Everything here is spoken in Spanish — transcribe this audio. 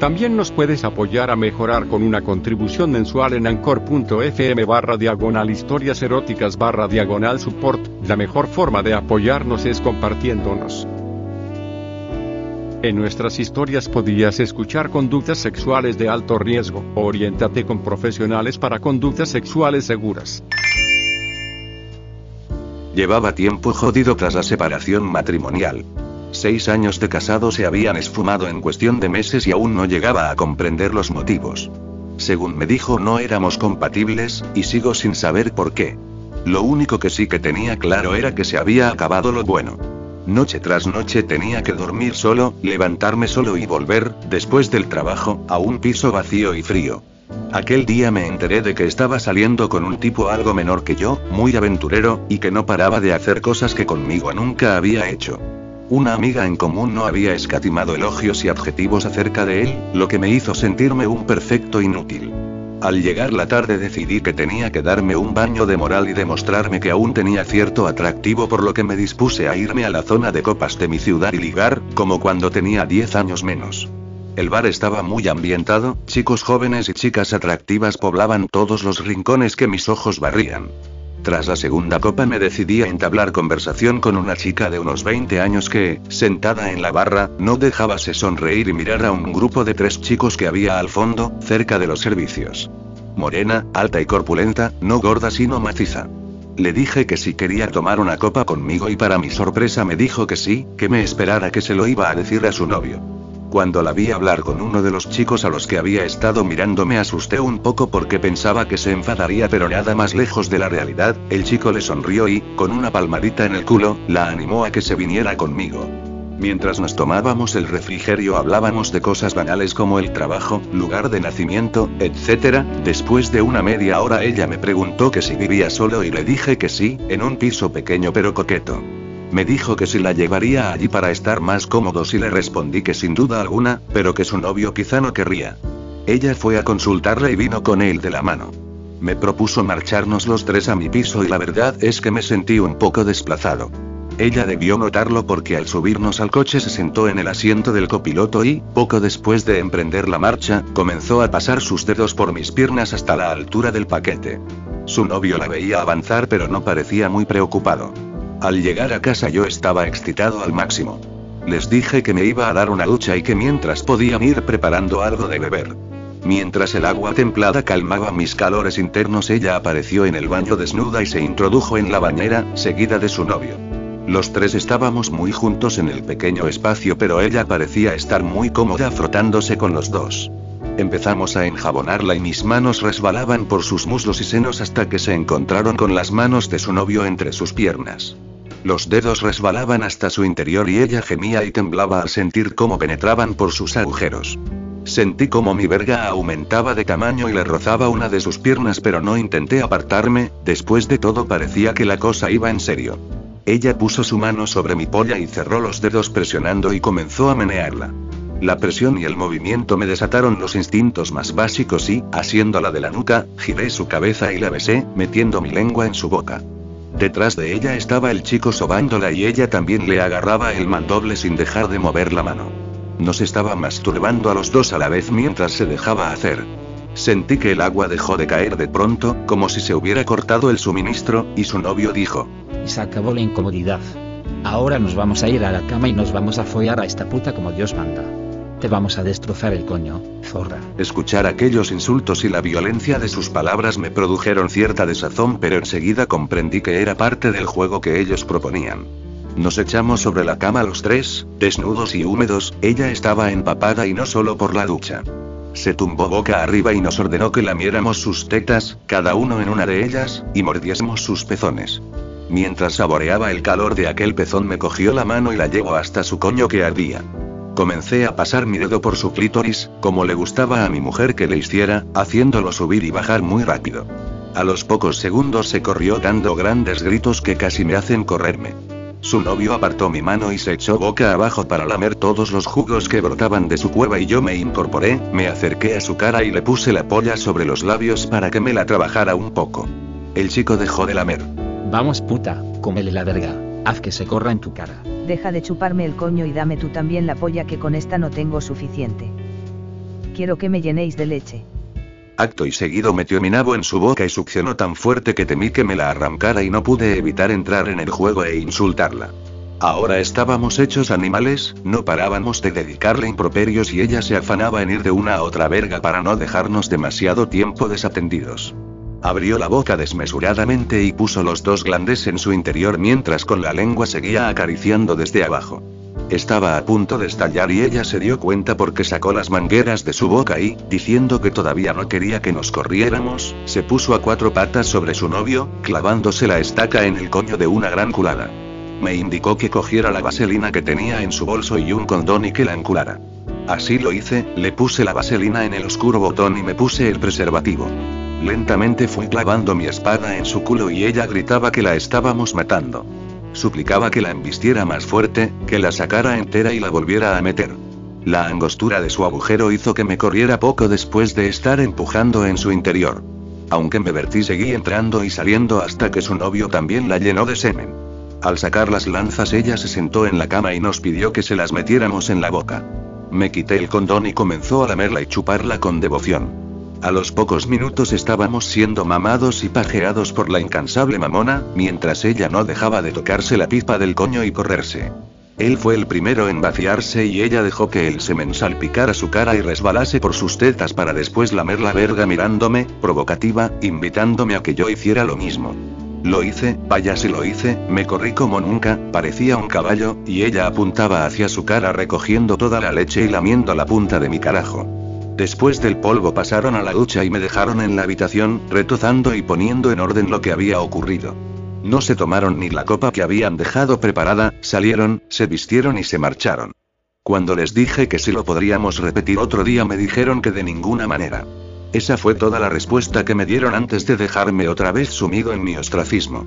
También nos puedes apoyar a mejorar con una contribución mensual en anchor.fm barra diagonal historias eróticas barra diagonal support. La mejor forma de apoyarnos es compartiéndonos. En nuestras historias podías escuchar conductas sexuales de alto riesgo. Oriéntate con profesionales para conductas sexuales seguras. Llevaba tiempo jodido tras la separación matrimonial. Seis años de casado se habían esfumado en cuestión de meses y aún no llegaba a comprender los motivos. Según me dijo no éramos compatibles, y sigo sin saber por qué. Lo único que sí que tenía claro era que se había acabado lo bueno. Noche tras noche tenía que dormir solo, levantarme solo y volver, después del trabajo, a un piso vacío y frío. Aquel día me enteré de que estaba saliendo con un tipo algo menor que yo, muy aventurero, y que no paraba de hacer cosas que conmigo nunca había hecho. Una amiga en común no había escatimado elogios y adjetivos acerca de él, lo que me hizo sentirme un perfecto inútil. Al llegar la tarde decidí que tenía que darme un baño de moral y demostrarme que aún tenía cierto atractivo por lo que me dispuse a irme a la zona de copas de mi ciudad y ligar, como cuando tenía 10 años menos. El bar estaba muy ambientado, chicos jóvenes y chicas atractivas poblaban todos los rincones que mis ojos barrían. Tras la segunda copa me decidí a entablar conversación con una chica de unos 20 años que, sentada en la barra, no dejábase sonreír y mirar a un grupo de tres chicos que había al fondo, cerca de los servicios. Morena, alta y corpulenta, no gorda sino maciza. Le dije que si quería tomar una copa conmigo y para mi sorpresa me dijo que sí, que me esperara que se lo iba a decir a su novio. Cuando la vi hablar con uno de los chicos a los que había estado mirando me asusté un poco porque pensaba que se enfadaría pero nada más lejos de la realidad, el chico le sonrió y, con una palmadita en el culo, la animó a que se viniera conmigo. Mientras nos tomábamos el refrigerio hablábamos de cosas banales como el trabajo, lugar de nacimiento, etc. Después de una media hora ella me preguntó que si vivía solo y le dije que sí, en un piso pequeño pero coqueto. Me dijo que si la llevaría allí para estar más cómodos y le respondí que sin duda alguna, pero que su novio quizá no querría. Ella fue a consultarle y vino con él de la mano. Me propuso marcharnos los tres a mi piso y la verdad es que me sentí un poco desplazado. Ella debió notarlo porque al subirnos al coche se sentó en el asiento del copiloto y, poco después de emprender la marcha, comenzó a pasar sus dedos por mis piernas hasta la altura del paquete. Su novio la veía avanzar pero no parecía muy preocupado. Al llegar a casa yo estaba excitado al máximo. Les dije que me iba a dar una ducha y que mientras podían ir preparando algo de beber. Mientras el agua templada calmaba mis calores internos, ella apareció en el baño desnuda y se introdujo en la bañera, seguida de su novio. Los tres estábamos muy juntos en el pequeño espacio, pero ella parecía estar muy cómoda frotándose con los dos. Empezamos a enjabonarla y mis manos resbalaban por sus muslos y senos hasta que se encontraron con las manos de su novio entre sus piernas. Los dedos resbalaban hasta su interior y ella gemía y temblaba al sentir cómo penetraban por sus agujeros. Sentí como mi verga aumentaba de tamaño y le rozaba una de sus piernas pero no intenté apartarme, después de todo parecía que la cosa iba en serio. Ella puso su mano sobre mi polla y cerró los dedos presionando y comenzó a menearla. La presión y el movimiento me desataron los instintos más básicos y, asiéndola de la nuca, giré su cabeza y la besé, metiendo mi lengua en su boca. Detrás de ella estaba el chico sobándola y ella también le agarraba el mandoble sin dejar de mover la mano. Nos estaba masturbando a los dos a la vez mientras se dejaba hacer. Sentí que el agua dejó de caer de pronto, como si se hubiera cortado el suministro, y su novio dijo. Se acabó la incomodidad. Ahora nos vamos a ir a la cama y nos vamos a follar a esta puta como Dios manda. Te vamos a destrozar el coño, zorra. Escuchar aquellos insultos y la violencia de sus palabras me produjeron cierta desazón, pero enseguida comprendí que era parte del juego que ellos proponían. Nos echamos sobre la cama los tres, desnudos y húmedos, ella estaba empapada y no solo por la ducha. Se tumbó boca arriba y nos ordenó que lamiéramos sus tetas, cada uno en una de ellas, y mordiésemos sus pezones. Mientras saboreaba el calor de aquel pezón me cogió la mano y la llevó hasta su coño que ardía. Comencé a pasar mi dedo por su clítoris, como le gustaba a mi mujer que le hiciera, haciéndolo subir y bajar muy rápido. A los pocos segundos se corrió dando grandes gritos que casi me hacen correrme. Su novio apartó mi mano y se echó boca abajo para lamer todos los jugos que brotaban de su cueva y yo me incorporé, me acerqué a su cara y le puse la polla sobre los labios para que me la trabajara un poco. El chico dejó de lamer. Vamos puta, cómele la verga, haz que se corra en tu cara. Deja de chuparme el coño y dame tú también la polla que con esta no tengo suficiente. Quiero que me llenéis de leche. Acto y seguido metió mi nabo en su boca y succionó tan fuerte que temí que me la arrancara y no pude evitar entrar en el juego e insultarla. Ahora estábamos hechos animales, no parábamos de dedicarle improperios y ella se afanaba en ir de una a otra verga para no dejarnos demasiado tiempo desatendidos. Abrió la boca desmesuradamente y puso los dos glandes en su interior mientras con la lengua seguía acariciando desde abajo. Estaba a punto de estallar y ella se dio cuenta porque sacó las mangueras de su boca y, diciendo que todavía no quería que nos corriéramos, se puso a cuatro patas sobre su novio, clavándose la estaca en el coño de una gran culada. Me indicó que cogiera la vaselina que tenía en su bolso y un condón y que la enculara. Así lo hice, le puse la vaselina en el oscuro botón y me puse el preservativo. Lentamente fui clavando mi espada en su culo y ella gritaba que la estábamos matando. Suplicaba que la embistiera más fuerte, que la sacara entera y la volviera a meter. La angostura de su agujero hizo que me corriera poco después de estar empujando en su interior. Aunque me vertí seguí entrando y saliendo hasta que su novio también la llenó de semen. Al sacar las lanzas ella se sentó en la cama y nos pidió que se las metiéramos en la boca. Me quité el condón y comenzó a lamerla y chuparla con devoción. A los pocos minutos estábamos siendo mamados y pajeados por la incansable mamona, mientras ella no dejaba de tocarse la pipa del coño y correrse. Él fue el primero en vaciarse y ella dejó que el semen salpicara su cara y resbalase por sus tetas para después lamer la verga mirándome, provocativa, invitándome a que yo hiciera lo mismo. Lo hice, vaya si lo hice, me corrí como nunca, parecía un caballo, y ella apuntaba hacia su cara recogiendo toda la leche y lamiendo la punta de mi carajo. Después del polvo pasaron a la ducha y me dejaron en la habitación, retozando y poniendo en orden lo que había ocurrido. No se tomaron ni la copa que habían dejado preparada, salieron, se vistieron y se marcharon. Cuando les dije que si lo podríamos repetir otro día me dijeron que de ninguna manera. Esa fue toda la respuesta que me dieron antes de dejarme otra vez sumido en mi ostracismo.